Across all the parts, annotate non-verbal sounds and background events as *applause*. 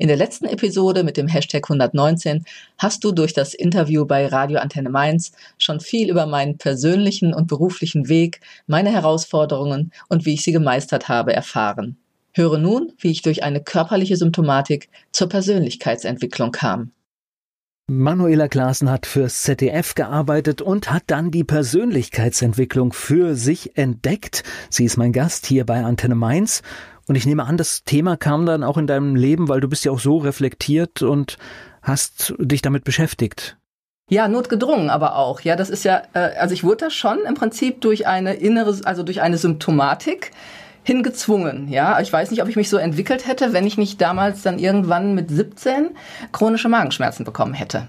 In der letzten Episode mit dem Hashtag 119 hast du durch das Interview bei Radio Antenne Mainz schon viel über meinen persönlichen und beruflichen Weg, meine Herausforderungen und wie ich sie gemeistert habe erfahren. Höre nun, wie ich durch eine körperliche Symptomatik zur Persönlichkeitsentwicklung kam. Manuela Klaassen hat fürs ZDF gearbeitet und hat dann die Persönlichkeitsentwicklung für sich entdeckt. Sie ist mein Gast hier bei Antenne Mainz und ich nehme an, das Thema kam dann auch in deinem Leben, weil du bist ja auch so reflektiert und hast dich damit beschäftigt. Ja, notgedrungen aber auch. Ja, das ist ja, äh, also ich wurde da schon im Prinzip durch eine innere, also durch eine Symptomatik hingezwungen. Ja, ich weiß nicht, ob ich mich so entwickelt hätte, wenn ich nicht damals dann irgendwann mit 17 chronische Magenschmerzen bekommen hätte.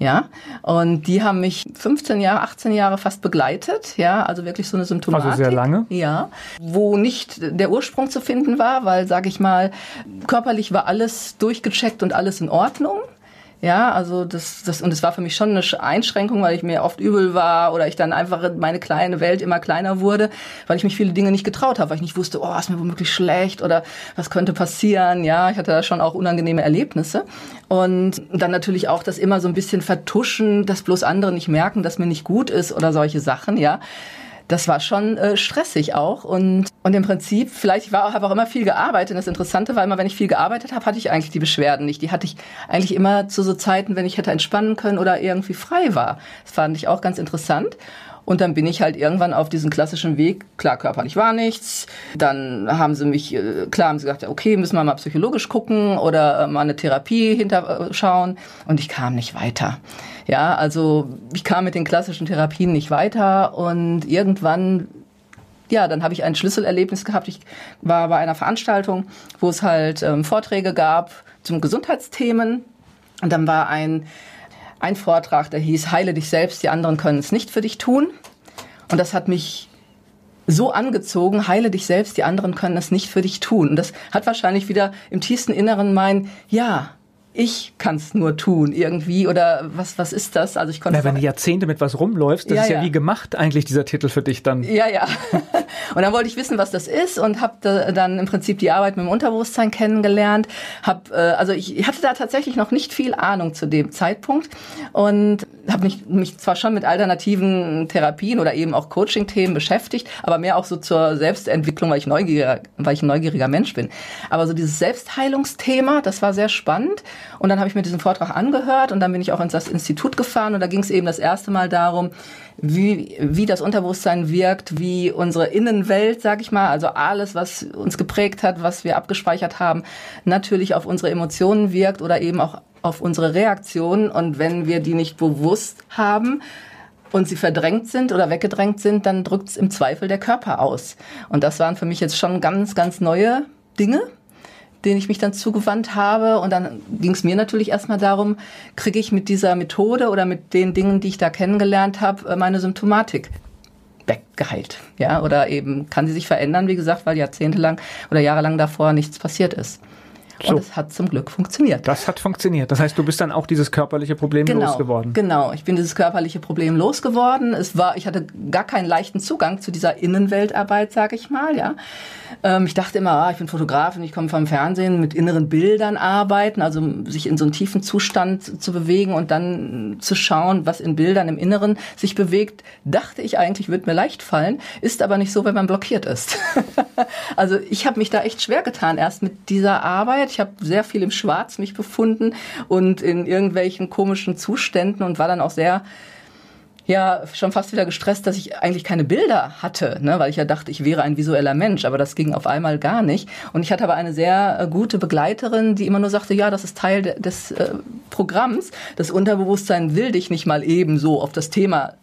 Ja, und die haben mich 15 Jahre, 18 Jahre fast begleitet. Ja, also wirklich so eine Symptomatik. Also sehr lange. Ja, wo nicht der Ursprung zu finden war, weil, sage ich mal, körperlich war alles durchgecheckt und alles in Ordnung. Ja, also das, das, und es war für mich schon eine Einschränkung, weil ich mir oft übel war oder ich dann einfach meine kleine Welt immer kleiner wurde, weil ich mich viele Dinge nicht getraut habe, weil ich nicht wusste, oh, ist mir womöglich schlecht oder was könnte passieren. Ja, ich hatte da schon auch unangenehme Erlebnisse. Und dann natürlich auch das immer so ein bisschen vertuschen, dass bloß andere nicht merken, dass mir nicht gut ist oder solche Sachen, ja das war schon äh, stressig auch und und im Prinzip vielleicht ich war habe auch immer viel gearbeitet. Und das Interessante war immer, wenn ich viel gearbeitet habe, hatte ich eigentlich die Beschwerden nicht. Die hatte ich eigentlich immer zu so Zeiten, wenn ich hätte entspannen können oder irgendwie frei war. Das fand ich auch ganz interessant. Und dann bin ich halt irgendwann auf diesen klassischen Weg, klar, körperlich war nichts. Dann haben sie mich, äh, klar haben sie gesagt, okay, müssen wir mal psychologisch gucken oder äh, mal eine Therapie hinterschauen. Und ich kam nicht weiter. Ja, also ich kam mit den klassischen Therapien nicht weiter und irgendwann ja, dann habe ich ein Schlüsselerlebnis gehabt. Ich war bei einer Veranstaltung, wo es halt ähm, Vorträge gab zum Gesundheitsthemen. Und dann war ein ein Vortrag, der hieß Heile dich selbst, die anderen können es nicht für dich tun. Und das hat mich so angezogen, heile dich selbst, die anderen können es nicht für dich tun. Und das hat wahrscheinlich wieder im tiefsten Inneren mein, ja, ich kann es nur tun irgendwie oder was was ist das? Also ich konnte Na, wenn du Jahrzehnte mit was rumläufst, das ja, ist ja, ja, wie gemacht eigentlich dieser Titel für dich dann. Ja, ja. *laughs* Und dann wollte ich wissen, was das ist und habe da dann im Prinzip die Arbeit mit dem Unterbewusstsein kennengelernt. Hab, äh, also ich hatte da tatsächlich noch nicht viel Ahnung zu dem Zeitpunkt und habe mich, mich zwar schon mit alternativen Therapien oder eben auch Coaching-Themen beschäftigt, aber mehr auch so zur Selbstentwicklung, weil ich neugieriger, weil ich ein neugieriger Mensch bin. Aber so dieses Selbstheilungsthema, das war sehr spannend. Und dann habe ich mir diesen Vortrag angehört und dann bin ich auch ins das Institut gefahren und da ging es eben das erste Mal darum, wie, wie das Unterbewusstsein wirkt, wie unsere Innenwelt, sag ich mal, also alles, was uns geprägt hat, was wir abgespeichert haben, natürlich auf unsere Emotionen wirkt oder eben auch auf unsere Reaktionen. Und wenn wir die nicht bewusst haben, und sie verdrängt sind oder weggedrängt sind, dann drückt es im Zweifel der Körper aus. Und das waren für mich jetzt schon ganz, ganz neue Dinge, denen ich mich dann zugewandt habe. Und dann ging es mir natürlich erstmal darum, kriege ich mit dieser Methode oder mit den Dingen, die ich da kennengelernt habe, äh, meine Symptomatik weggeheilt. Ja, oder eben kann sie sich verändern, wie gesagt, weil jahrzehntelang oder jahrelang davor nichts passiert ist. So. Und es hat zum Glück funktioniert. Das hat funktioniert. Das heißt, du bist dann auch dieses körperliche Problem genau, losgeworden. Genau, ich bin dieses körperliche Problem losgeworden. Es war, ich hatte gar keinen leichten Zugang zu dieser Innenweltarbeit, sage ich mal. Ja, ähm, ich dachte immer, ah, ich bin Fotografin, ich komme vom Fernsehen, mit inneren Bildern arbeiten, also sich in so einen tiefen Zustand zu bewegen und dann zu schauen, was in Bildern im Inneren sich bewegt. Dachte ich eigentlich, wird mir leicht fallen, ist aber nicht so, wenn man blockiert ist. *laughs* also ich habe mich da echt schwer getan erst mit dieser Arbeit ich habe sehr viel im Schwarz mich befunden und in irgendwelchen komischen Zuständen und war dann auch sehr ja schon fast wieder gestresst, dass ich eigentlich keine Bilder hatte, ne, weil ich ja dachte, ich wäre ein visueller Mensch, aber das ging auf einmal gar nicht. Und ich hatte aber eine sehr äh, gute Begleiterin, die immer nur sagte, ja, das ist Teil de des äh, Programms. Das Unterbewusstsein will dich nicht mal eben so auf das Thema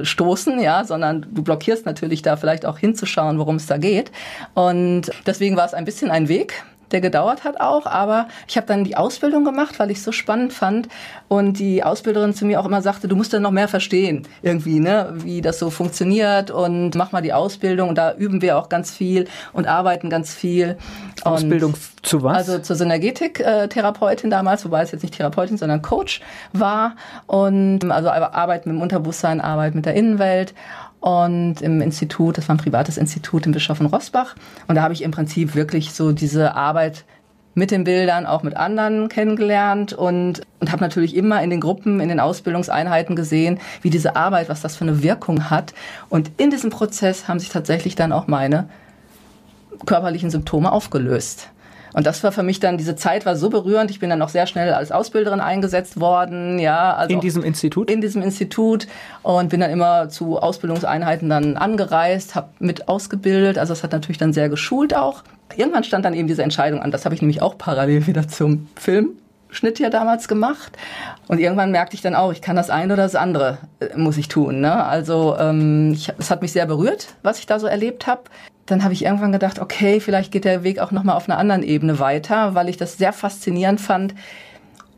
stoßen, ja, sondern du blockierst natürlich da vielleicht auch hinzuschauen, worum es da geht. Und deswegen war es ein bisschen ein Weg, der gedauert hat auch, aber ich habe dann die Ausbildung gemacht, weil ich es so spannend fand und die Ausbilderin zu mir auch immer sagte, du musst dann noch mehr verstehen, irgendwie, ne, wie das so funktioniert und mach mal die Ausbildung und da üben wir auch ganz viel und arbeiten ganz viel. Ausbildung und, zu was? Also zur Synergetik-Therapeutin damals, wobei es jetzt nicht Therapeutin, sondern Coach war und also Arbeit mit dem Unterbewusstsein, Arbeit mit der Innenwelt und im Institut, das war ein privates Institut in Bischof in Rossbach. Und da habe ich im Prinzip wirklich so diese Arbeit mit den Bildern auch mit anderen kennengelernt und, und habe natürlich immer in den Gruppen, in den Ausbildungseinheiten gesehen, wie diese Arbeit, was das für eine Wirkung hat. Und in diesem Prozess haben sich tatsächlich dann auch meine körperlichen Symptome aufgelöst. Und das war für mich dann, diese Zeit war so berührend. Ich bin dann auch sehr schnell als Ausbilderin eingesetzt worden, ja. Also in diesem Institut? In diesem Institut und bin dann immer zu Ausbildungseinheiten dann angereist, habe mit ausgebildet. Also das hat natürlich dann sehr geschult auch. Irgendwann stand dann eben diese Entscheidung an. Das habe ich nämlich auch parallel wieder zum Film Schnitt ja damals gemacht. Und irgendwann merkte ich dann auch, ich kann das eine oder das andere, äh, muss ich tun. Ne? Also ähm, ich, es hat mich sehr berührt, was ich da so erlebt habe dann habe ich irgendwann gedacht, okay, vielleicht geht der Weg auch noch mal auf einer anderen Ebene weiter, weil ich das sehr faszinierend fand.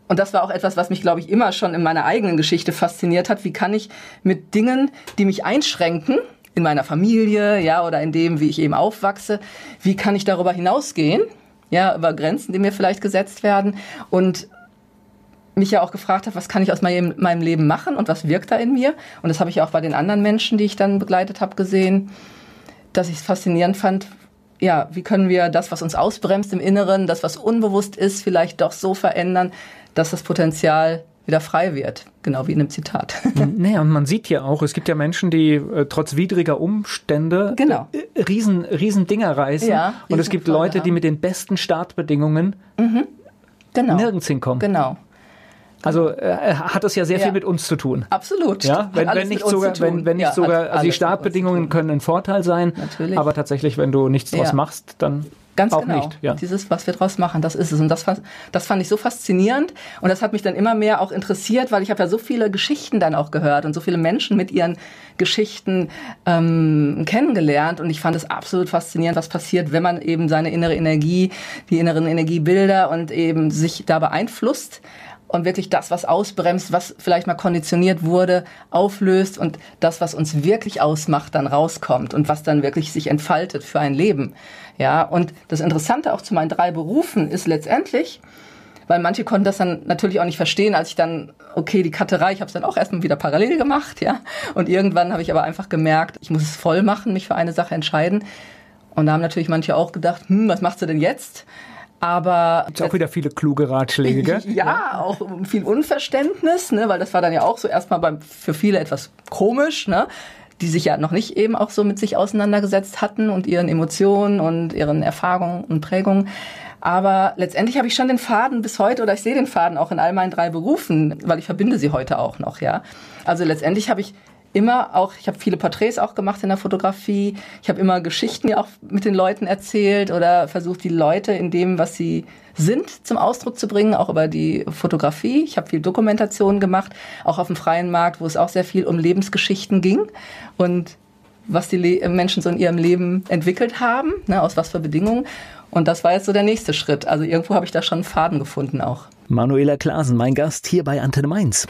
Und das war auch etwas, was mich, glaube ich, immer schon in meiner eigenen Geschichte fasziniert hat. Wie kann ich mit Dingen, die mich einschränken, in meiner Familie, ja, oder in dem, wie ich eben aufwachse, wie kann ich darüber hinausgehen, ja, über Grenzen, die mir vielleicht gesetzt werden und mich ja auch gefragt habe, was kann ich aus meinem, meinem Leben machen und was wirkt da in mir? Und das habe ich auch bei den anderen Menschen, die ich dann begleitet habe, gesehen dass ich es faszinierend fand, ja, wie können wir das, was uns ausbremst im Inneren, das, was unbewusst ist, vielleicht doch so verändern, dass das Potenzial wieder frei wird, genau wie in einem Zitat. *laughs* Naja, und man sieht ja auch, es gibt ja Menschen, die äh, trotz widriger Umstände genau. äh, riesen, riesen Dinger reißen. Ja, und es gibt Leute, haben. die mit den besten Startbedingungen mhm. genau. nirgends hinkommen. Genau. Also äh, hat das ja sehr ja. viel mit uns zu tun. Absolut. Ja, wenn, wenn nicht sogar, wenn, wenn nicht ja, sogar, also die Startbedingungen können ein Vorteil sein, Natürlich. aber tatsächlich, wenn du nichts draus machst, dann Ganz auch genau. nicht. Ja. Dieses, was wir draus machen, das ist es. Und das, das fand ich so faszinierend. Und das hat mich dann immer mehr auch interessiert, weil ich habe ja so viele Geschichten dann auch gehört und so viele Menschen mit ihren Geschichten ähm, kennengelernt. Und ich fand es absolut faszinierend, was passiert, wenn man eben seine innere Energie, die inneren Energiebilder und eben sich da beeinflusst und wirklich das, was ausbremst, was vielleicht mal konditioniert wurde, auflöst und das, was uns wirklich ausmacht, dann rauskommt und was dann wirklich sich entfaltet für ein Leben. Ja, und das Interessante auch zu meinen drei Berufen ist letztendlich, weil manche konnten das dann natürlich auch nicht verstehen, als ich dann, okay, die Katterei, ich habe es dann auch erstmal wieder parallel gemacht, ja. Und irgendwann habe ich aber einfach gemerkt, ich muss es voll machen, mich für eine Sache entscheiden. Und da haben natürlich manche auch gedacht, hm, was machst du denn jetzt? Aber Gibt's auch wieder viele kluge Ratschläge, gell? Ja, *laughs* ja, auch viel Unverständnis, ne, weil das war dann ja auch so erstmal beim, für viele etwas komisch, ne? die sich ja noch nicht eben auch so mit sich auseinandergesetzt hatten und ihren Emotionen und ihren Erfahrungen und Prägungen. Aber letztendlich habe ich schon den Faden bis heute oder ich sehe den Faden auch in all meinen drei Berufen, weil ich verbinde sie heute auch noch, ja. Also letztendlich habe ich immer auch, ich habe viele Porträts auch gemacht in der Fotografie. Ich habe immer Geschichten auch mit den Leuten erzählt oder versucht, die Leute in dem, was sie sind, zum Ausdruck zu bringen, auch über die Fotografie. Ich habe viel Dokumentation gemacht, auch auf dem freien Markt, wo es auch sehr viel um Lebensgeschichten ging und was die Le Menschen so in ihrem Leben entwickelt haben, ne, aus was für Bedingungen. Und das war jetzt so der nächste Schritt. Also irgendwo habe ich da schon einen Faden gefunden auch. Manuela Klasen, mein Gast hier bei Antenne Mainz.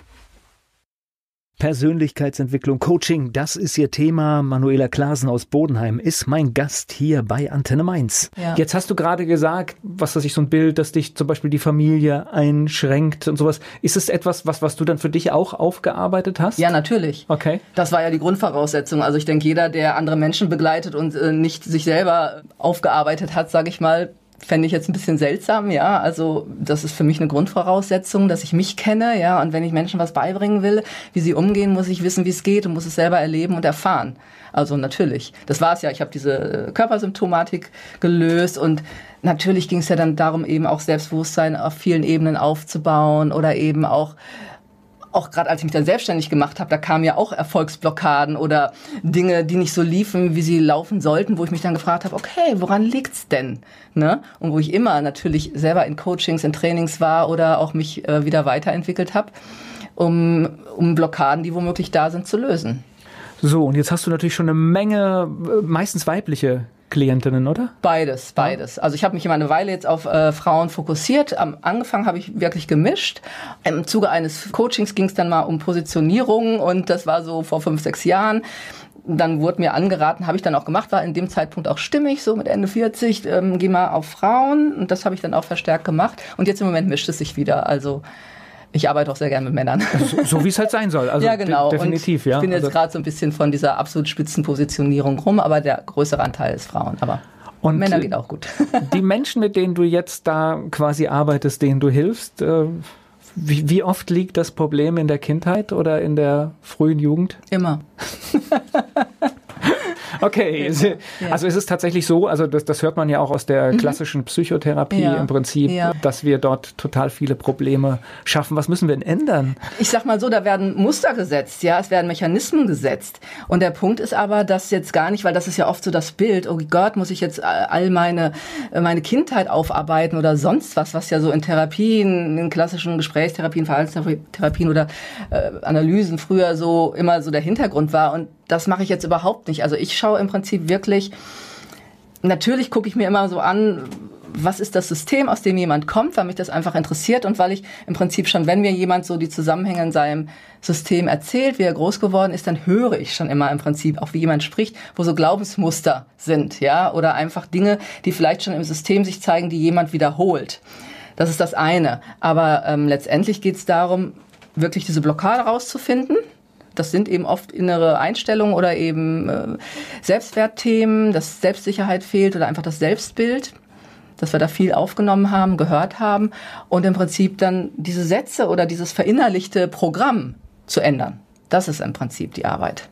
Persönlichkeitsentwicklung, Coaching, das ist ihr Thema. Manuela Klasen aus Bodenheim ist mein Gast hier bei Antenne Mainz. Ja. Jetzt hast du gerade gesagt, was weiß ich, so ein Bild, dass dich zum Beispiel die Familie einschränkt und sowas. Ist es etwas, was, was du dann für dich auch aufgearbeitet hast? Ja, natürlich. Okay. Das war ja die Grundvoraussetzung. Also ich denke, jeder, der andere Menschen begleitet und äh, nicht sich selber aufgearbeitet hat, sage ich mal, fände ich jetzt ein bisschen seltsam, ja. Also das ist für mich eine Grundvoraussetzung, dass ich mich kenne, ja. Und wenn ich Menschen was beibringen will, wie sie umgehen, muss ich wissen, wie es geht und muss es selber erleben und erfahren. Also natürlich. Das war es ja. Ich habe diese Körpersymptomatik gelöst und natürlich ging es ja dann darum, eben auch Selbstbewusstsein auf vielen Ebenen aufzubauen oder eben auch auch gerade als ich mich dann selbstständig gemacht habe, da kamen ja auch Erfolgsblockaden oder Dinge, die nicht so liefen, wie sie laufen sollten, wo ich mich dann gefragt habe, okay, woran liegt's denn? Ne? Und wo ich immer natürlich selber in Coachings, in Trainings war oder auch mich äh, wieder weiterentwickelt habe, um, um Blockaden, die womöglich da sind, zu lösen. So, und jetzt hast du natürlich schon eine Menge, äh, meistens weibliche Klientinnen, oder? Beides, beides. Also ich habe mich immer eine Weile jetzt auf äh, Frauen fokussiert. Am Anfang habe ich wirklich gemischt. Im Zuge eines Coachings ging es dann mal um Positionierung und das war so vor fünf, sechs Jahren dann wurde mir angeraten, habe ich dann auch gemacht, war in dem Zeitpunkt auch stimmig, so mit Ende 40, ähm, geh mal auf Frauen und das habe ich dann auch verstärkt gemacht und jetzt im Moment mischt es sich wieder, also ich arbeite auch sehr gerne mit Männern. So, so wie es halt sein soll. Also ja, genau. De definitiv, und ja. Ich bin jetzt also gerade so ein bisschen von dieser absolut Spitzenpositionierung rum, aber der größere Anteil ist Frauen. Aber und Männer geht auch gut. *laughs* die Menschen, mit denen du jetzt da quasi arbeitest, denen du hilfst, äh, wie, wie oft liegt das Problem in der Kindheit oder in der frühen Jugend? Immer. *laughs* Okay, also ist es tatsächlich so, also das, das hört man ja auch aus der mhm. klassischen Psychotherapie ja. im Prinzip, ja. dass wir dort total viele Probleme schaffen. Was müssen wir denn ändern? Ich sag mal so, da werden Muster gesetzt, ja, es werden Mechanismen gesetzt. Und der Punkt ist aber, dass jetzt gar nicht, weil das ist ja oft so das Bild, oh Gott, muss ich jetzt all meine, meine Kindheit aufarbeiten oder sonst was, was ja so in Therapien, in klassischen Gesprächstherapien, Verhaltenstherapien oder äh, Analysen früher so immer so der Hintergrund war. Und das mache ich jetzt überhaupt nicht. Also ich schaue im Prinzip wirklich, natürlich gucke ich mir immer so an, was ist das System, aus dem jemand kommt, weil mich das einfach interessiert und weil ich im Prinzip schon, wenn mir jemand so die Zusammenhänge in seinem System erzählt, wie er groß geworden ist, dann höre ich schon immer im Prinzip auch, wie jemand spricht, wo so Glaubensmuster sind, ja, oder einfach Dinge, die vielleicht schon im System sich zeigen, die jemand wiederholt. Das ist das eine. Aber ähm, letztendlich geht es darum, wirklich diese Blockade rauszufinden das sind eben oft innere Einstellungen oder eben äh, Selbstwertthemen, dass Selbstsicherheit fehlt oder einfach das Selbstbild, dass wir da viel aufgenommen haben, gehört haben und im Prinzip dann diese Sätze oder dieses verinnerlichte Programm zu ändern. Das ist im Prinzip die Arbeit.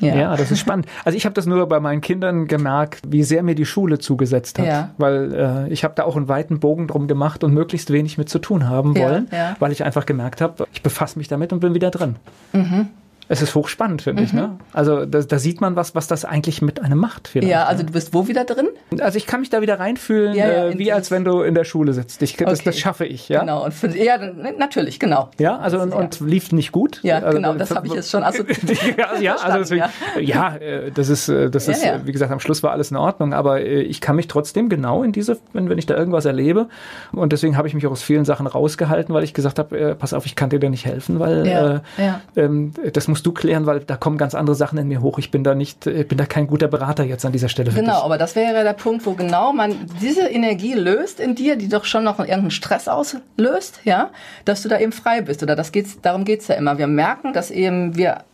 Ja. ja, das ist spannend. Also ich habe das nur bei meinen Kindern gemerkt, wie sehr mir die Schule zugesetzt hat, ja. weil äh, ich habe da auch einen weiten Bogen drum gemacht und möglichst wenig mit zu tun haben wollen, ja, ja. weil ich einfach gemerkt habe, ich befasse mich damit und bin wieder drin. Mhm. Es ist hochspannend, finde mhm. ich. Ne? Also da, da, sieht man was, was das eigentlich mit einem macht. Ja, also du bist wo wieder drin? Also ich kann mich da wieder reinfühlen, ja, ja, äh, wie als wenn du in der Schule sitzt. Ich, das, okay. das schaffe ich. Ja? Genau, und für, ja, natürlich, genau. Ja, also und, und lief nicht gut. Ja, also, genau, das habe ich jetzt schon assoziiert. *laughs* ja, *laughs* also deswegen, ja. Äh, das ist, äh, das ist wie gesagt, am Schluss war alles in Ordnung, aber ich kann mich trotzdem genau in diese, wenn, wenn ich da irgendwas erlebe und deswegen habe ich mich auch aus vielen Sachen rausgehalten, weil ich gesagt habe, pass auf, ich kann dir da nicht helfen, weil äh, ähm, das musst du klären, weil da kommen ganz andere Sachen in mir hoch. Ich bin da nicht, ich bin da kein guter Berater jetzt an dieser Stelle. Genau, aber das wäre der Punkt, wo genau man diese Energie löst in dir, die doch schon noch irgendeinen Stress auslöst, ja, dass du da eben frei bist. Oder das geht's, darum geht's ja immer. Wir merken, dass eben wir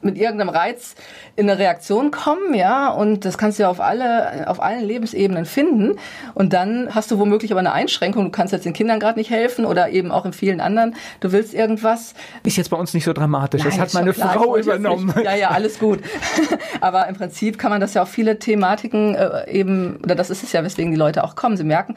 mit irgendeinem Reiz in eine Reaktion kommen, ja, und das kannst du ja auf alle, auf allen Lebensebenen finden. Und dann hast du womöglich aber eine Einschränkung. Du kannst jetzt den Kindern gerade nicht helfen oder eben auch in vielen anderen. Du willst irgendwas. Ist jetzt bei uns nicht so dramatisch. Nein, das hat meine klar, Frau übernommen. Ja, ja, alles gut. *laughs* aber im Prinzip kann man das ja auf viele Thematiken äh, eben, oder das ist es ja, weswegen die Leute auch kommen. Sie merken,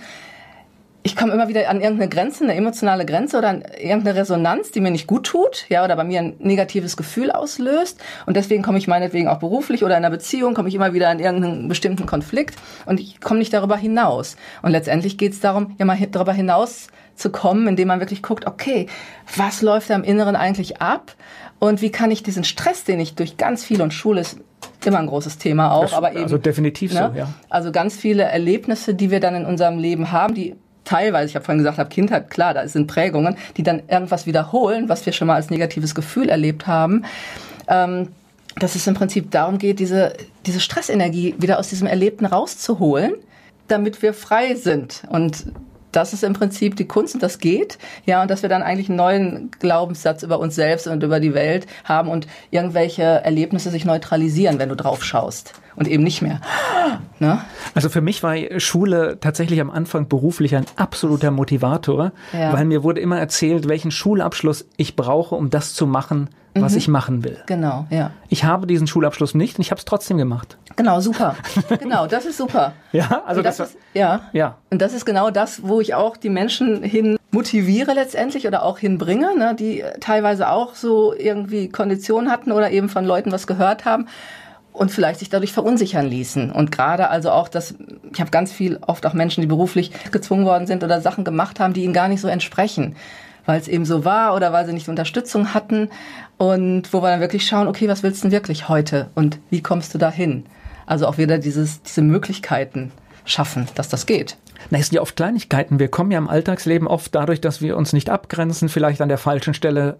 ich komme immer wieder an irgendeine Grenze, eine emotionale Grenze oder an irgendeine Resonanz, die mir nicht gut tut, ja, oder bei mir ein negatives Gefühl auslöst. Und deswegen komme ich meinetwegen auch beruflich oder in einer Beziehung, komme ich immer wieder in irgendeinen bestimmten Konflikt und ich komme nicht darüber hinaus. Und letztendlich geht es darum, ja mal darüber hinaus zu kommen, indem man wirklich guckt, okay, was läuft da im Inneren eigentlich ab? Und wie kann ich diesen Stress, den ich durch ganz viel und Schule ist immer ein großes Thema auch, das, aber eben. Also definitiv ne? so, ja. Also ganz viele Erlebnisse, die wir dann in unserem Leben haben, die teilweise, ich habe vorhin gesagt, habe Kindheit, klar, da sind Prägungen, die dann irgendwas wiederholen, was wir schon mal als negatives Gefühl erlebt haben. Ähm, dass es im Prinzip darum geht, diese, diese Stressenergie wieder aus diesem Erlebten rauszuholen, damit wir frei sind. Und das ist im Prinzip die Kunst und das geht. Ja, und dass wir dann eigentlich einen neuen Glaubenssatz über uns selbst und über die Welt haben und irgendwelche Erlebnisse sich neutralisieren, wenn du drauf schaust und eben nicht mehr. *gasps* Ne? Also für mich war Schule tatsächlich am Anfang beruflich ein absoluter Motivator, ja. weil mir wurde immer erzählt, welchen Schulabschluss ich brauche, um das zu machen, was mhm. ich machen will. Genau, ja. Ich habe diesen Schulabschluss nicht und ich habe es trotzdem gemacht. Genau, super. *laughs* genau, das ist super. Ja, also das, das ist, ja. ja. Und das ist genau das, wo ich auch die Menschen hin motiviere letztendlich oder auch hinbringe, ne, die teilweise auch so irgendwie Konditionen hatten oder eben von Leuten was gehört haben und vielleicht sich dadurch verunsichern ließen. Und gerade also auch, dass ich habe ganz viel, oft auch Menschen, die beruflich gezwungen worden sind oder Sachen gemacht haben, die ihnen gar nicht so entsprechen, weil es eben so war oder weil sie nicht Unterstützung hatten und wo wir dann wirklich schauen, okay, was willst du denn wirklich heute und wie kommst du dahin? Also auch wieder dieses, diese Möglichkeiten schaffen, dass das geht. Na, es sind ja oft Kleinigkeiten. Wir kommen ja im Alltagsleben oft dadurch, dass wir uns nicht abgrenzen, vielleicht an der falschen Stelle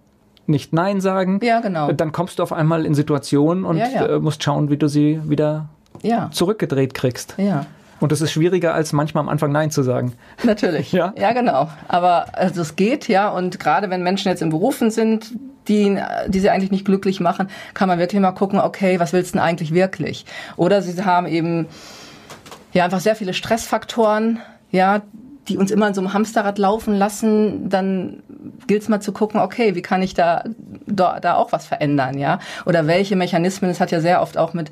nicht Nein sagen. Ja, genau. Dann kommst du auf einmal in Situationen und Ja, ja. äh, musst schauen, wie du sie wieder Ja. zurückgedreht kriegst. Ja. Und das ist schwieriger, als manchmal am Anfang Nein zu sagen. Natürlich. *laughs* Ja. ja, genau. Aber also es geht, ja. Und gerade wenn Menschen jetzt in Berufen sind, die, die sie eigentlich nicht glücklich machen, kann man wirklich mal gucken, okay, was willst du denn eigentlich wirklich? Oder sie haben eben ja einfach sehr viele Stressfaktoren, ja, die uns immer in so einem Hamsterrad laufen lassen, dann gilt es mal zu gucken, okay, wie kann ich da, da, da auch was verändern, ja? Oder welche Mechanismen, es hat ja sehr oft auch mit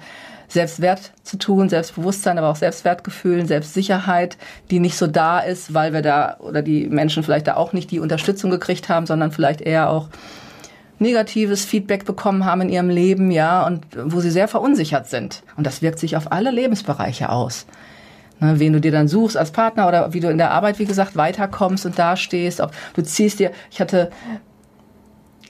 Selbstwert zu tun, Selbstbewusstsein, aber auch Selbstwertgefühl, Selbstsicherheit, die nicht so da ist, weil wir da oder die Menschen vielleicht da auch nicht die Unterstützung gekriegt haben, sondern vielleicht eher auch negatives Feedback bekommen haben in ihrem Leben, ja, und wo sie sehr verunsichert sind. Und das wirkt sich auf alle Lebensbereiche aus. Ne, wen du dir dann suchst als Partner oder wie du in der Arbeit, wie gesagt, weiterkommst und dastehst. Ob du ziehst dir, ich hatte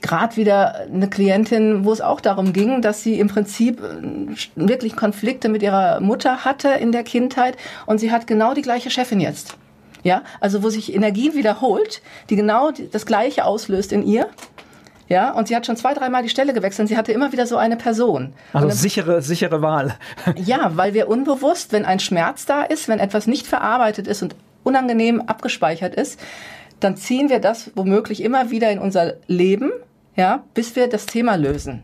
gerade wieder eine Klientin, wo es auch darum ging, dass sie im Prinzip äh, wirklich Konflikte mit ihrer Mutter hatte in der Kindheit und sie hat genau die gleiche Chefin jetzt. Ja, also wo sich Energie wiederholt, die genau das Gleiche auslöst in ihr. Ja, und sie hat schon zwei, dreimal die Stelle gewechselt und sie hatte immer wieder so eine Person. Also dann- sichere, sichere Wahl. *laughs* ja, weil wir unbewusst, wenn ein Schmerz da ist, wenn etwas nicht verarbeitet ist und unangenehm abgespeichert ist, dann ziehen wir das womöglich immer wieder in unser Leben, ja, bis wir das Thema lösen.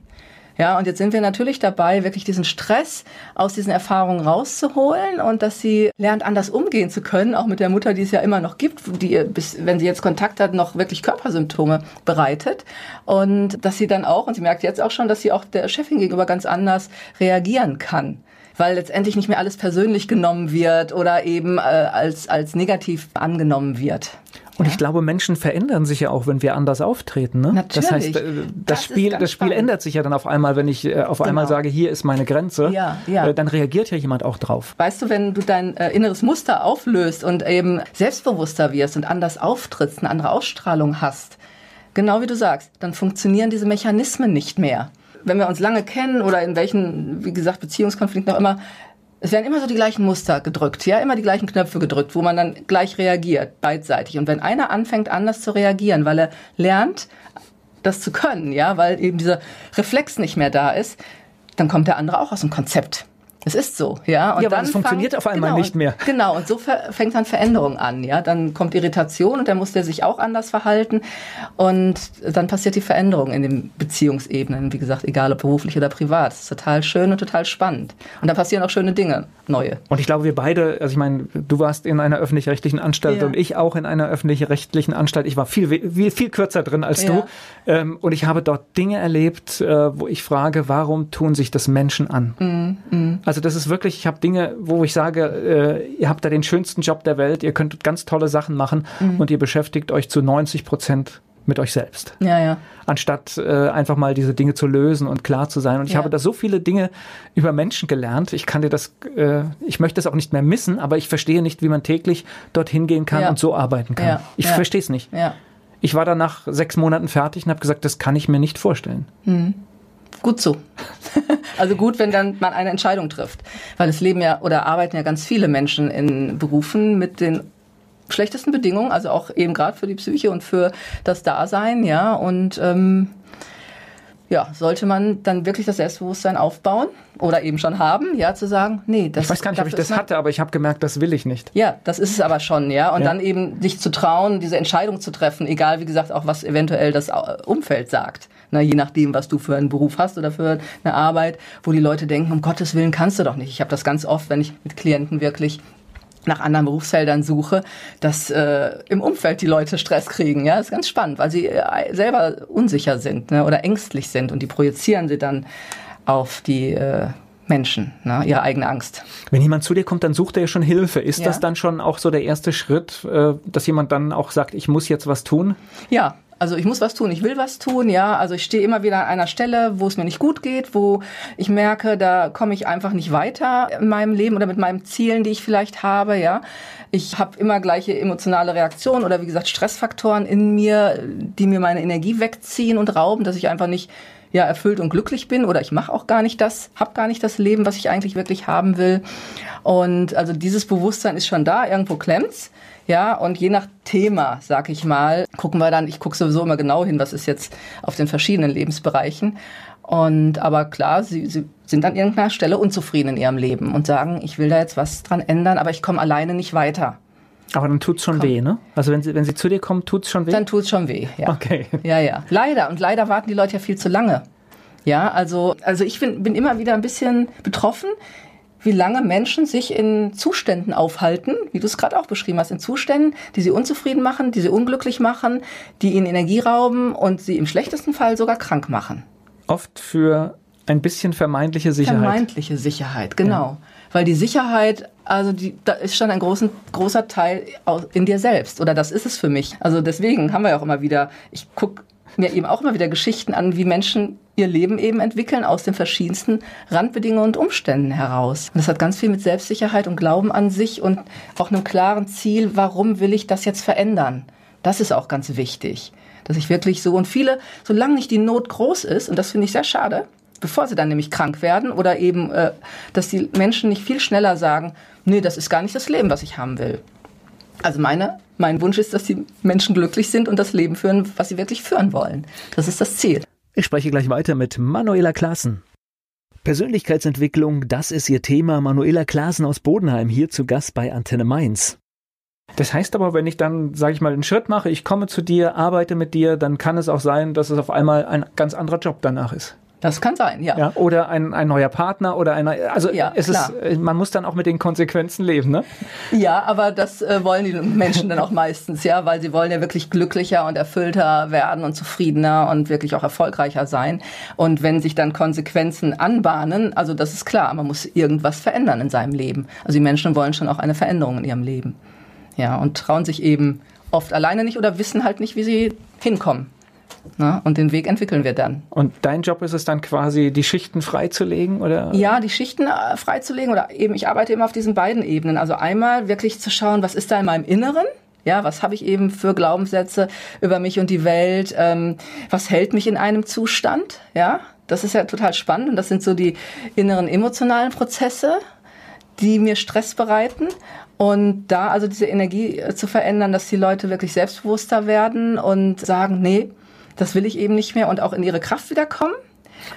Ja, und jetzt sind wir natürlich dabei, wirklich diesen Stress aus diesen Erfahrungen rauszuholen und dass sie lernt, anders umgehen zu können, auch mit der Mutter, die es ja immer noch gibt, die ihr, bis, wenn sie jetzt Kontakt hat, noch wirklich Körpersymptome bereitet. Und dass sie dann auch, und sie merkt jetzt auch schon, dass sie auch der Chefin gegenüber ganz anders reagieren kann weil letztendlich nicht mehr alles persönlich genommen wird oder eben äh, als, als negativ angenommen wird. Und ich glaube, Menschen verändern sich ja auch, wenn wir anders auftreten. Ne? Das heißt, Natürlich. äh, das, Das Spiel, das Spiel spannend. ändert sich ja dann auf einmal, wenn ich äh, auf einmal Genau. sage, hier ist meine Grenze. Ja, ja. Äh, dann reagiert ja jemand auch drauf. Weißt du, wenn du dein äh, inneres Muster auflöst und eben selbstbewusster wirst und anders auftrittst, eine andere Ausstrahlung hast, genau wie du sagst, dann funktionieren diese Mechanismen nicht mehr. Wenn wir uns lange kennen oder in welchen, wie gesagt, Beziehungskonflikten auch immer, es werden immer so die gleichen Muster gedrückt, ja, immer die gleichen Knöpfe gedrückt, wo man dann gleich reagiert, beidseitig. Und wenn einer anfängt, anders zu reagieren, weil er lernt, das zu können, ja, weil eben dieser Reflex nicht mehr da ist, dann kommt der andere auch aus dem Konzept. Es ist so, ja. Und Ja, dann es funktioniert fang- auf einmal genau, nicht mehr. Genau, und so fängt dann Veränderung an, ja. Dann kommt Irritation und dann muss der sich auch anders verhalten und dann passiert die Veränderung in den Beziehungsebenen, wie gesagt, egal ob beruflich oder privat. Das ist total schön und total spannend. Und da passieren auch schöne Dinge, neue. Und ich glaube, wir beide, also ich meine, du warst in einer öffentlich-rechtlichen Anstalt Ja. und ich auch in einer öffentlich-rechtlichen Anstalt. Ich war viel, viel, viel kürzer drin als Ja. du. Ähm, und ich habe dort Dinge erlebt, äh, wo ich frage, warum tun sich das Menschen an? Mhm, Also das ist wirklich, ich habe Dinge, wo ich sage, äh, ihr habt da den schönsten Job der Welt, ihr könnt ganz tolle Sachen machen Mhm. und ihr beschäftigt euch zu 90 Prozent mit euch selbst Ja, ja. anstatt äh, einfach mal diese Dinge zu lösen und klar zu sein. Und ich Ja. habe da so viele Dinge über Menschen gelernt. Ich kann dir das, äh, ich möchte es auch nicht mehr missen, aber ich verstehe nicht, wie man täglich dorthin gehen kann Ja. und so arbeiten kann. Ja. Ich verstehe es nicht. Ja. Ich war dann nach sechs Monaten fertig und habe gesagt, das kann ich mir nicht vorstellen. Gut so. *laughs* also gut, wenn dann man eine Entscheidung trifft. Weil es leben ja oder arbeiten ja ganz viele Menschen in Berufen mit den schlechtesten Bedingungen, also auch eben gerade für die Psyche und für das Dasein, ja. Und ähm, ja, sollte man dann wirklich das Selbstbewusstsein aufbauen oder eben schon haben, ja, zu sagen, nee, das Ich weiß gar nicht, ob ich das hatte, aber ich habe gemerkt, das will ich nicht. ja, das ist es aber schon, ja. Und Ja. dann eben sich zu trauen, diese Entscheidung zu treffen, egal wie gesagt auch, was eventuell das Umfeld sagt. Na, je nachdem, was du für einen Beruf hast oder für eine Arbeit, wo die Leute denken, um Gottes Willen kannst du doch nicht. Ich habe das ganz oft, wenn ich mit Klienten wirklich nach anderen Berufsfeldern suche, dass äh, im Umfeld die Leute Stress kriegen. Ja, das ist ganz spannend, weil sie äh, selber unsicher sind ne, oder ängstlich sind und die projizieren sie dann auf die äh, Menschen, ne, ihre eigene Angst. Wenn jemand zu dir kommt, dann sucht er ja schon Hilfe. Ist Ja. das dann schon auch so der erste Schritt, äh, dass jemand dann auch sagt, ich muss jetzt was tun? Ja, also ich muss was tun, ich will was tun, ja. Also ich stehe immer wieder an einer Stelle, wo es mir nicht gut geht, wo ich merke, da komme ich einfach nicht weiter in meinem Leben oder mit meinen Zielen, die ich vielleicht habe, ja. Ich habe immer gleiche emotionale Reaktionen oder wie gesagt Stressfaktoren in mir, die mir meine Energie wegziehen und rauben, dass ich einfach nicht ja erfüllt und glücklich bin oder ich mache auch gar nicht das, habe gar nicht das Leben, was ich eigentlich wirklich haben will. Und also dieses Bewusstsein ist schon da, irgendwo klemmt's. Ja, und je nach Thema, sag ich mal, gucken wir dann, ich gucke sowieso immer genau hin, was ist jetzt auf den verschiedenen Lebensbereichen. Und aber klar, sie, sie sind an irgendeiner Stelle unzufrieden in ihrem Leben und sagen, ich will da jetzt was dran ändern, aber ich komme alleine nicht weiter. Aber dann tut's schon Komm. weh, ne? Also wenn sie, wenn sie zu dir kommen, tut's schon weh? Dann tut's schon weh, ja. Okay. Ja, ja. Leider. Und leider warten die Leute ja viel zu lange. Ja, also, also ich bin, bin immer wieder ein bisschen betroffen, wie lange Menschen sich in Zuständen aufhalten, wie du es gerade auch beschrieben hast, in Zuständen, die sie unzufrieden machen, die sie unglücklich machen, die ihnen Energie rauben und sie im schlechtesten Fall sogar krank machen. Oft für ein bisschen vermeintliche Sicherheit. Vermeintliche Sicherheit, genau. Ja. Weil die Sicherheit, also die, da ist schon ein großen, großer Teil in dir selbst. Oder das ist es für mich. Also deswegen haben wir ja auch immer wieder, ich gucke mir eben auch immer wieder Geschichten an, wie Menschen ihr Leben eben entwickeln aus den verschiedensten Randbedingungen und Umständen heraus. Und das hat ganz viel mit Selbstsicherheit und Glauben an sich und auch einem klaren Ziel, warum will ich das jetzt verändern? Das ist auch ganz wichtig. Dass ich wirklich so und viele, solange nicht die Not groß ist, und das finde ich sehr schade, bevor sie dann nämlich krank werden oder eben, äh, dass die Menschen nicht viel schneller sagen, nee, das ist gar nicht das Leben, was ich haben will. Also meine, mein Wunsch ist, dass die Menschen glücklich sind und das Leben führen, was sie wirklich führen wollen. Das ist das Ziel. Ich spreche gleich weiter mit Manuela Klaassen. Persönlichkeitsentwicklung, das ist ihr Thema. Manuela Klaassen aus Bodenheim hier zu Gast bei Antenne Mainz. Das heißt aber, wenn ich dann, sage ich mal, einen Schritt mache, ich komme zu dir, arbeite mit dir, dann kann es auch sein, dass es auf einmal ein ganz anderer Job danach ist. Das kann sein, ja. ja oder ein, ein neuer Partner oder einer. Also ja, es ist, man muss dann auch mit den Konsequenzen leben, ne? Ja, aber das äh, wollen die Menschen dann auch meistens, ja, weil sie wollen ja wirklich glücklicher und erfüllter werden und zufriedener und wirklich auch erfolgreicher sein. Und wenn sich dann Konsequenzen anbahnen, also das ist klar, man muss irgendwas verändern in seinem Leben. Also die Menschen wollen schon auch eine Veränderung in ihrem Leben. Ja, und trauen sich eben oft alleine nicht oder wissen halt nicht, wie sie hinkommen. Na, und den Weg entwickeln wir dann. Und dein Job ist es dann quasi, die Schichten freizulegen oder? Ja, die Schichten äh, freizulegen oder eben, ich arbeite immer auf diesen beiden Ebenen. Also einmal wirklich zu schauen, was ist da in meinem Inneren? Ja, was habe ich eben für Glaubenssätze über mich und die Welt? Ähm, was hält mich in einem Zustand? Ja, das ist ja total spannend und das sind so die inneren emotionalen Prozesse, die mir Stress bereiten. Und da also diese Energie äh, zu verändern, dass die Leute wirklich selbstbewusster werden und sagen, nee, das will ich eben nicht mehr und auch in ihre Kraft wiederkommen.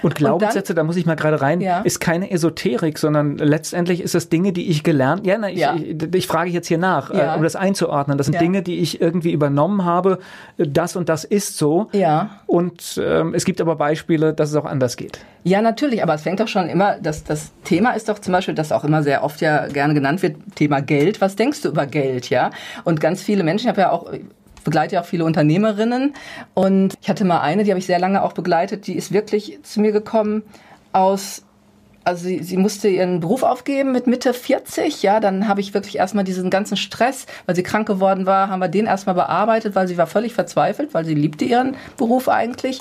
Und Glaubenssätze, und dann, da muss ich mal gerade rein, ja. ist keine Esoterik, sondern letztendlich ist es Dinge, die ich gelernt, ja, na, ich, ja. ich, ich, frage jetzt hier nach, ja. äh, um das einzuordnen. Das sind Dinge, die ich irgendwie übernommen habe. Das und das ist so. Ja. Und ähm, es gibt aber Beispiele, dass es auch anders geht. Ja, natürlich, aber es fängt doch schon immer, das, das Thema ist doch zum Beispiel, das auch immer sehr oft ja gerne genannt wird, Thema Geld. Was denkst du über Geld, ja? Und ganz viele Menschen, ich habe ja auch begleite ja auch viele Unternehmerinnen. Und ich hatte mal eine, die habe ich sehr lange auch begleitet, die ist wirklich zu mir gekommen aus also sie, sie musste ihren Beruf aufgeben mit Mitte 40, ja, dann habe ich wirklich erstmal diesen ganzen Stress, weil sie krank geworden war, haben wir den erstmal bearbeitet, weil sie war völlig verzweifelt, weil sie liebte ihren Beruf eigentlich.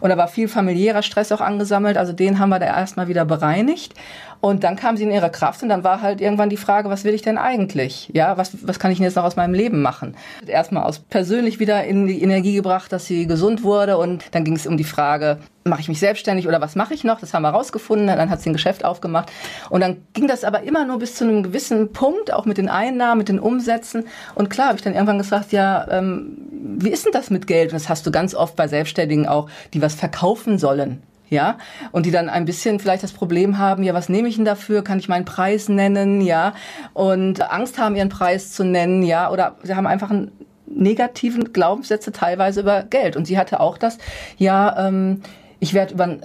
Und da war viel familiärer Stress auch angesammelt, also den haben wir da erstmal wieder bereinigt und dann kam sie in ihre Kraft und dann war halt irgendwann die Frage, was will ich denn eigentlich? Ja, was, was kann ich denn jetzt noch aus meinem Leben machen? Erstmal aus persönlich wieder in die Energie gebracht, dass sie gesund wurde und dann ging es um die Frage, mache ich mich selbstständig oder was mache ich noch? Das haben wir rausgefunden. Dann hat sie ein Geschäft aufgemacht. Und dann ging das aber immer nur bis zu einem gewissen Punkt, auch mit den Einnahmen, mit den Umsätzen. Und klar habe ich dann irgendwann gesagt, ja, ähm, wie ist denn das mit Geld? Und das hast du ganz oft bei Selbstständigen auch, die was verkaufen sollen ja, und die dann ein bisschen vielleicht das Problem haben, ja, was nehme ich denn dafür? Kann ich meinen Preis nennen, ja, und Angst haben, ihren Preis zu nennen, ja, oder sie haben einfach einen negativen Glaubenssätze teilweise über Geld. Und sie hatte auch das, ja, ähm, ich werde über,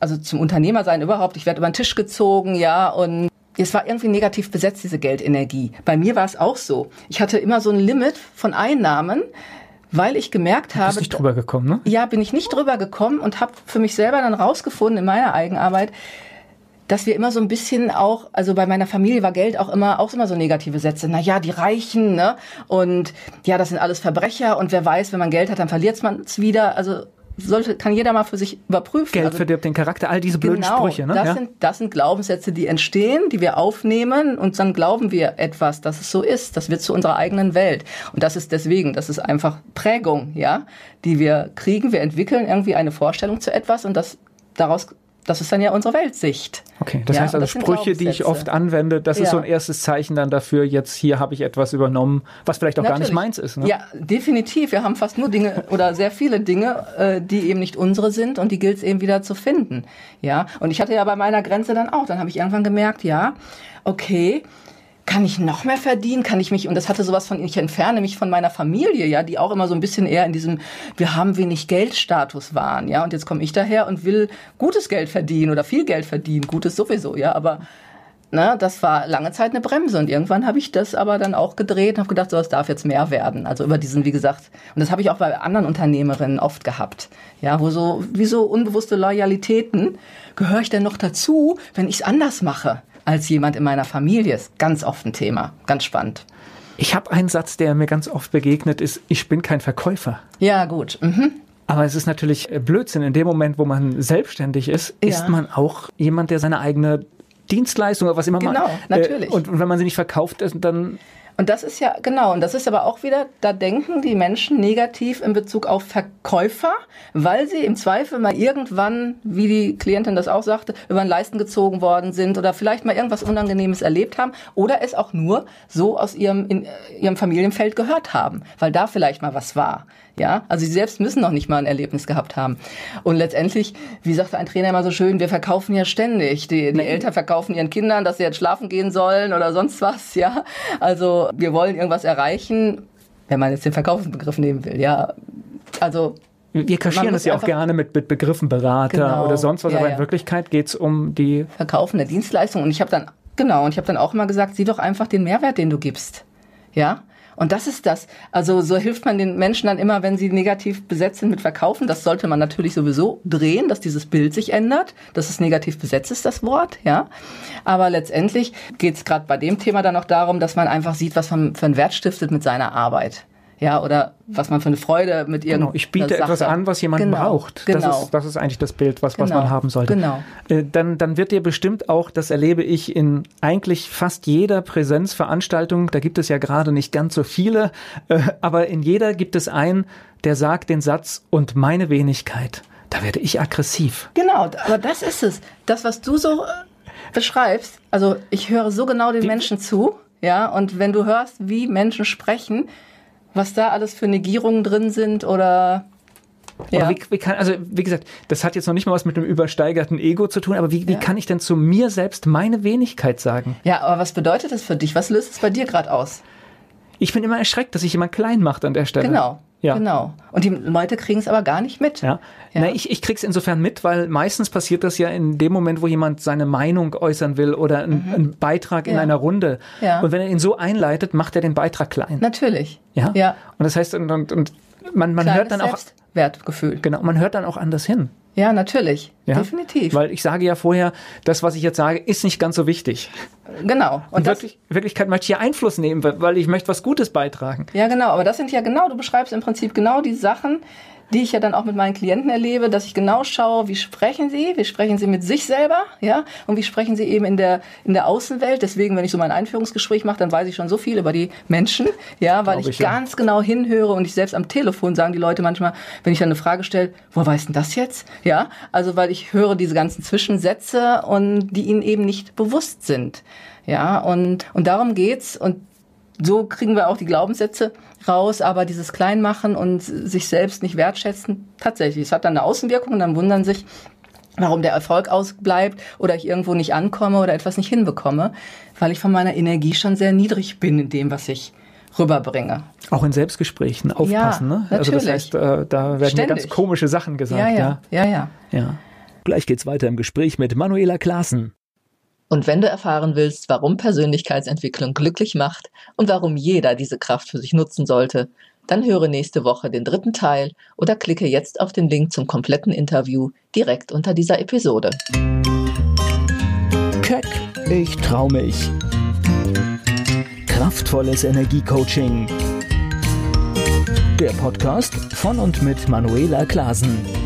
also zum Unternehmer sein überhaupt, ich werde über den Tisch gezogen, ja, und es war irgendwie negativ besetzt, diese Geldenergie. Bei mir war es auch so. Ich hatte immer so ein Limit von Einnahmen, weil ich gemerkt habe. Bist nicht drüber gekommen, ne? Ja, bin ich nicht drüber gekommen und habe für mich selber dann rausgefunden in meiner Eigenarbeit, dass wir immer so ein bisschen auch, also bei meiner Familie war Geld auch immer, auch immer so negative Sätze. Na ja, die Reichen, ne? Und ja, das sind alles Verbrecher und wer weiß, wenn man Geld hat, dann verliert man es wieder. Also sollte, kann jeder mal für sich überprüfen. Geld also, verdirbt den Charakter, all diese blöden genau, Sprüche. Ne? Das, ja? sind, das sind Glaubenssätze, die entstehen, die wir aufnehmen und dann glauben wir etwas, dass es so ist. Das wird zu unserer eigenen Welt. Und das ist deswegen, das ist einfach Prägung, ja, die wir kriegen. Wir entwickeln irgendwie eine Vorstellung zu etwas und das daraus das ist dann ja unsere Weltsicht. Okay, das ja, heißt also Sprüche, die ich oft anwende, das ja. ist so ein erstes Zeichen dann dafür, jetzt hier habe ich etwas übernommen, was vielleicht auch Natürlich. gar nicht meins ist. Ne? Ja, definitiv. Wir haben fast nur Dinge oder sehr viele Dinge, äh, die eben nicht unsere sind und die gilt es eben wieder zu finden. Ja, und ich hatte ja bei meiner Grenze dann auch, dann habe ich irgendwann gemerkt, ja, okay, kann ich noch mehr verdienen? Kann ich mich, und das hatte sowas von, ich entferne mich von meiner Familie, ja, die auch immer so ein bisschen eher in diesem, wir haben wenig Geldstatus waren, ja, und jetzt komme ich daher und will gutes Geld verdienen oder viel Geld verdienen, gutes sowieso, ja, aber Ne, das war lange Zeit eine Bremse und irgendwann habe ich das aber dann auch gedreht und habe gedacht, so, es darf jetzt mehr werden. Also über diesen, wie gesagt, und das habe ich auch bei anderen Unternehmerinnen oft gehabt. Ja, wo so, wie so unbewusste Loyalitäten, gehöre ich denn noch dazu, wenn ich es anders mache? Als jemand in meiner Familie ist ganz oft ein Thema. Ganz spannend. Ich habe einen Satz, der mir ganz oft begegnet ist, ich bin kein Verkäufer. Ja, gut. Mhm. Aber es ist natürlich Blödsinn. In dem Moment, wo man selbstständig ist, ja. ist man auch jemand, der seine eigene Dienstleistung oder was immer genau, man. Genau, natürlich. Äh, und wenn man sie nicht verkauft, dann und das ist ja, genau, und das ist aber auch wieder, da denken die Menschen negativ in Bezug auf Verkäufer, weil sie im Zweifel mal irgendwann, wie die Klientin das auch sagte, über den Leisten gezogen worden sind oder vielleicht mal irgendwas Unangenehmes erlebt haben oder es auch nur so aus ihrem, in, ihrem Familienfeld gehört haben, weil da vielleicht mal was war. Ja, also sie selbst müssen noch nicht mal ein Erlebnis gehabt haben. Und letztendlich, wie sagte ein Trainer immer so schön, wir verkaufen ja ständig. Die, die Eltern verkaufen ihren Kindern, dass sie jetzt schlafen gehen sollen oder sonst was. Ja, also wir wollen irgendwas erreichen, wenn man jetzt den Verkaufsbegriff nehmen will. Ja, also wir kaschieren das ja auch gerne mit, mit Begriffen Berater genau, oder sonst was, ja, aber in Wirklichkeit geht es um die Verkaufen der Dienstleistung. Und ich habe dann, genau, und ich habe dann auch immer gesagt, sieh doch einfach den Mehrwert, den du gibst. Ja, und das ist das. Also so hilft man den Menschen dann immer, wenn sie negativ besetzt sind mit Verkaufen. Das sollte man natürlich sowieso drehen, dass dieses Bild sich ändert, dass es negativ besetzt ist, das Wort, ja. Aber letztendlich geht es gerade bei dem Thema dann auch darum, dass man einfach sieht, was man für einen Wert stiftet mit seiner Arbeit ja, oder was man für eine Freude mit irgendeiner Genau, ich biete Sache. etwas an, was jemand genau, braucht. Genau. Das, ist, das ist eigentlich das Bild, was, genau, was man genau. haben sollte. Genau. Äh, dann, dann wird dir bestimmt auch, das erlebe ich in eigentlich fast jeder Präsenzveranstaltung, da gibt es ja gerade nicht ganz so viele, äh, aber in jeder gibt es einen, der sagt den Satz, und meine Wenigkeit. Da werde ich aggressiv. Genau, aber das ist es. Das, was du so äh, beschreibst, also ich höre so genau den Menschen zu, ja, und wenn du hörst, wie Menschen sprechen, was da alles für Negierungen drin sind oder ja. Wie, wie kann, also wie gesagt, das hat jetzt noch nicht mal was mit dem übersteigerten Ego zu tun, aber wie, wie ja. kann ich denn zu mir selbst meine Wenigkeit sagen? Ja, aber was bedeutet das für dich? Was löst es bei dir gerade aus? Ich bin immer erschreckt, dass sich jemand klein macht an der Stelle. Genau. Ja. Genau. Und die Leute kriegen es aber gar nicht mit. Ja. ja. Na, ich, ich krieg's insofern mit, weil meistens passiert das ja in dem Moment, wo jemand seine Meinung äußern will oder ein, mhm. einen Beitrag ja. in einer Runde. Ja. Und wenn er ihn so einleitet, macht er den Beitrag klein. Natürlich. Ja. ja. Und das heißt, und, und, und man, man hört dann auch. Wertgefühl. Genau, man hört dann auch anders hin. Ja, natürlich. Ja? Definitiv. Weil ich sage ja vorher, das, was ich jetzt sage, ist nicht ganz so wichtig. Genau. Und in wirklich, Wirklichkeit möchte ich hier Einfluss nehmen, weil ich möchte was Gutes beitragen. Ja, genau. Aber das sind ja genau, du beschreibst im Prinzip genau die Sachen, die ich ja dann auch mit meinen Klienten erlebe, dass ich genau schaue, wie sprechen sie, wie sprechen sie mit sich selber, ja, und wie sprechen sie eben in der, in der Außenwelt. Deswegen, wenn ich so mein Einführungsgespräch mache, dann weiß ich schon so viel über die Menschen, ja, weil ich, ich, ganz ja. genau hinhöre und ich selbst am Telefon sagen die Leute manchmal, wenn ich dann eine Frage stelle, wo weiß denn das jetzt? Ja, also weil ich höre diese ganzen Zwischensätze und die ihnen eben nicht bewusst sind. Ja, und, und darum geht's und so kriegen wir auch die Glaubenssätze raus, aber dieses Kleinmachen und sich selbst nicht wertschätzen, tatsächlich, es hat dann eine Außenwirkung und dann wundern sich, warum der Erfolg ausbleibt oder ich irgendwo nicht ankomme oder etwas nicht hinbekomme, weil ich von meiner Energie schon sehr niedrig bin in dem, was ich rüberbringe. Auch in Selbstgesprächen aufpassen, ja, ne? Also das heißt, äh, da werden ganz komische Sachen gesagt. Ja, ja, ja, ja. ja. Gleich geht's weiter im Gespräch mit Manuela Klaassen. Und wenn du erfahren willst, warum Persönlichkeitsentwicklung glücklich macht und warum jeder diese Kraft für sich nutzen sollte, dann höre nächste Woche den dritten Teil oder klicke jetzt auf den Link zum kompletten Interview direkt unter dieser Episode. Keck, ich trau mich. Kraftvolles Energiecoaching. Der Podcast von und mit Manuela Klasen.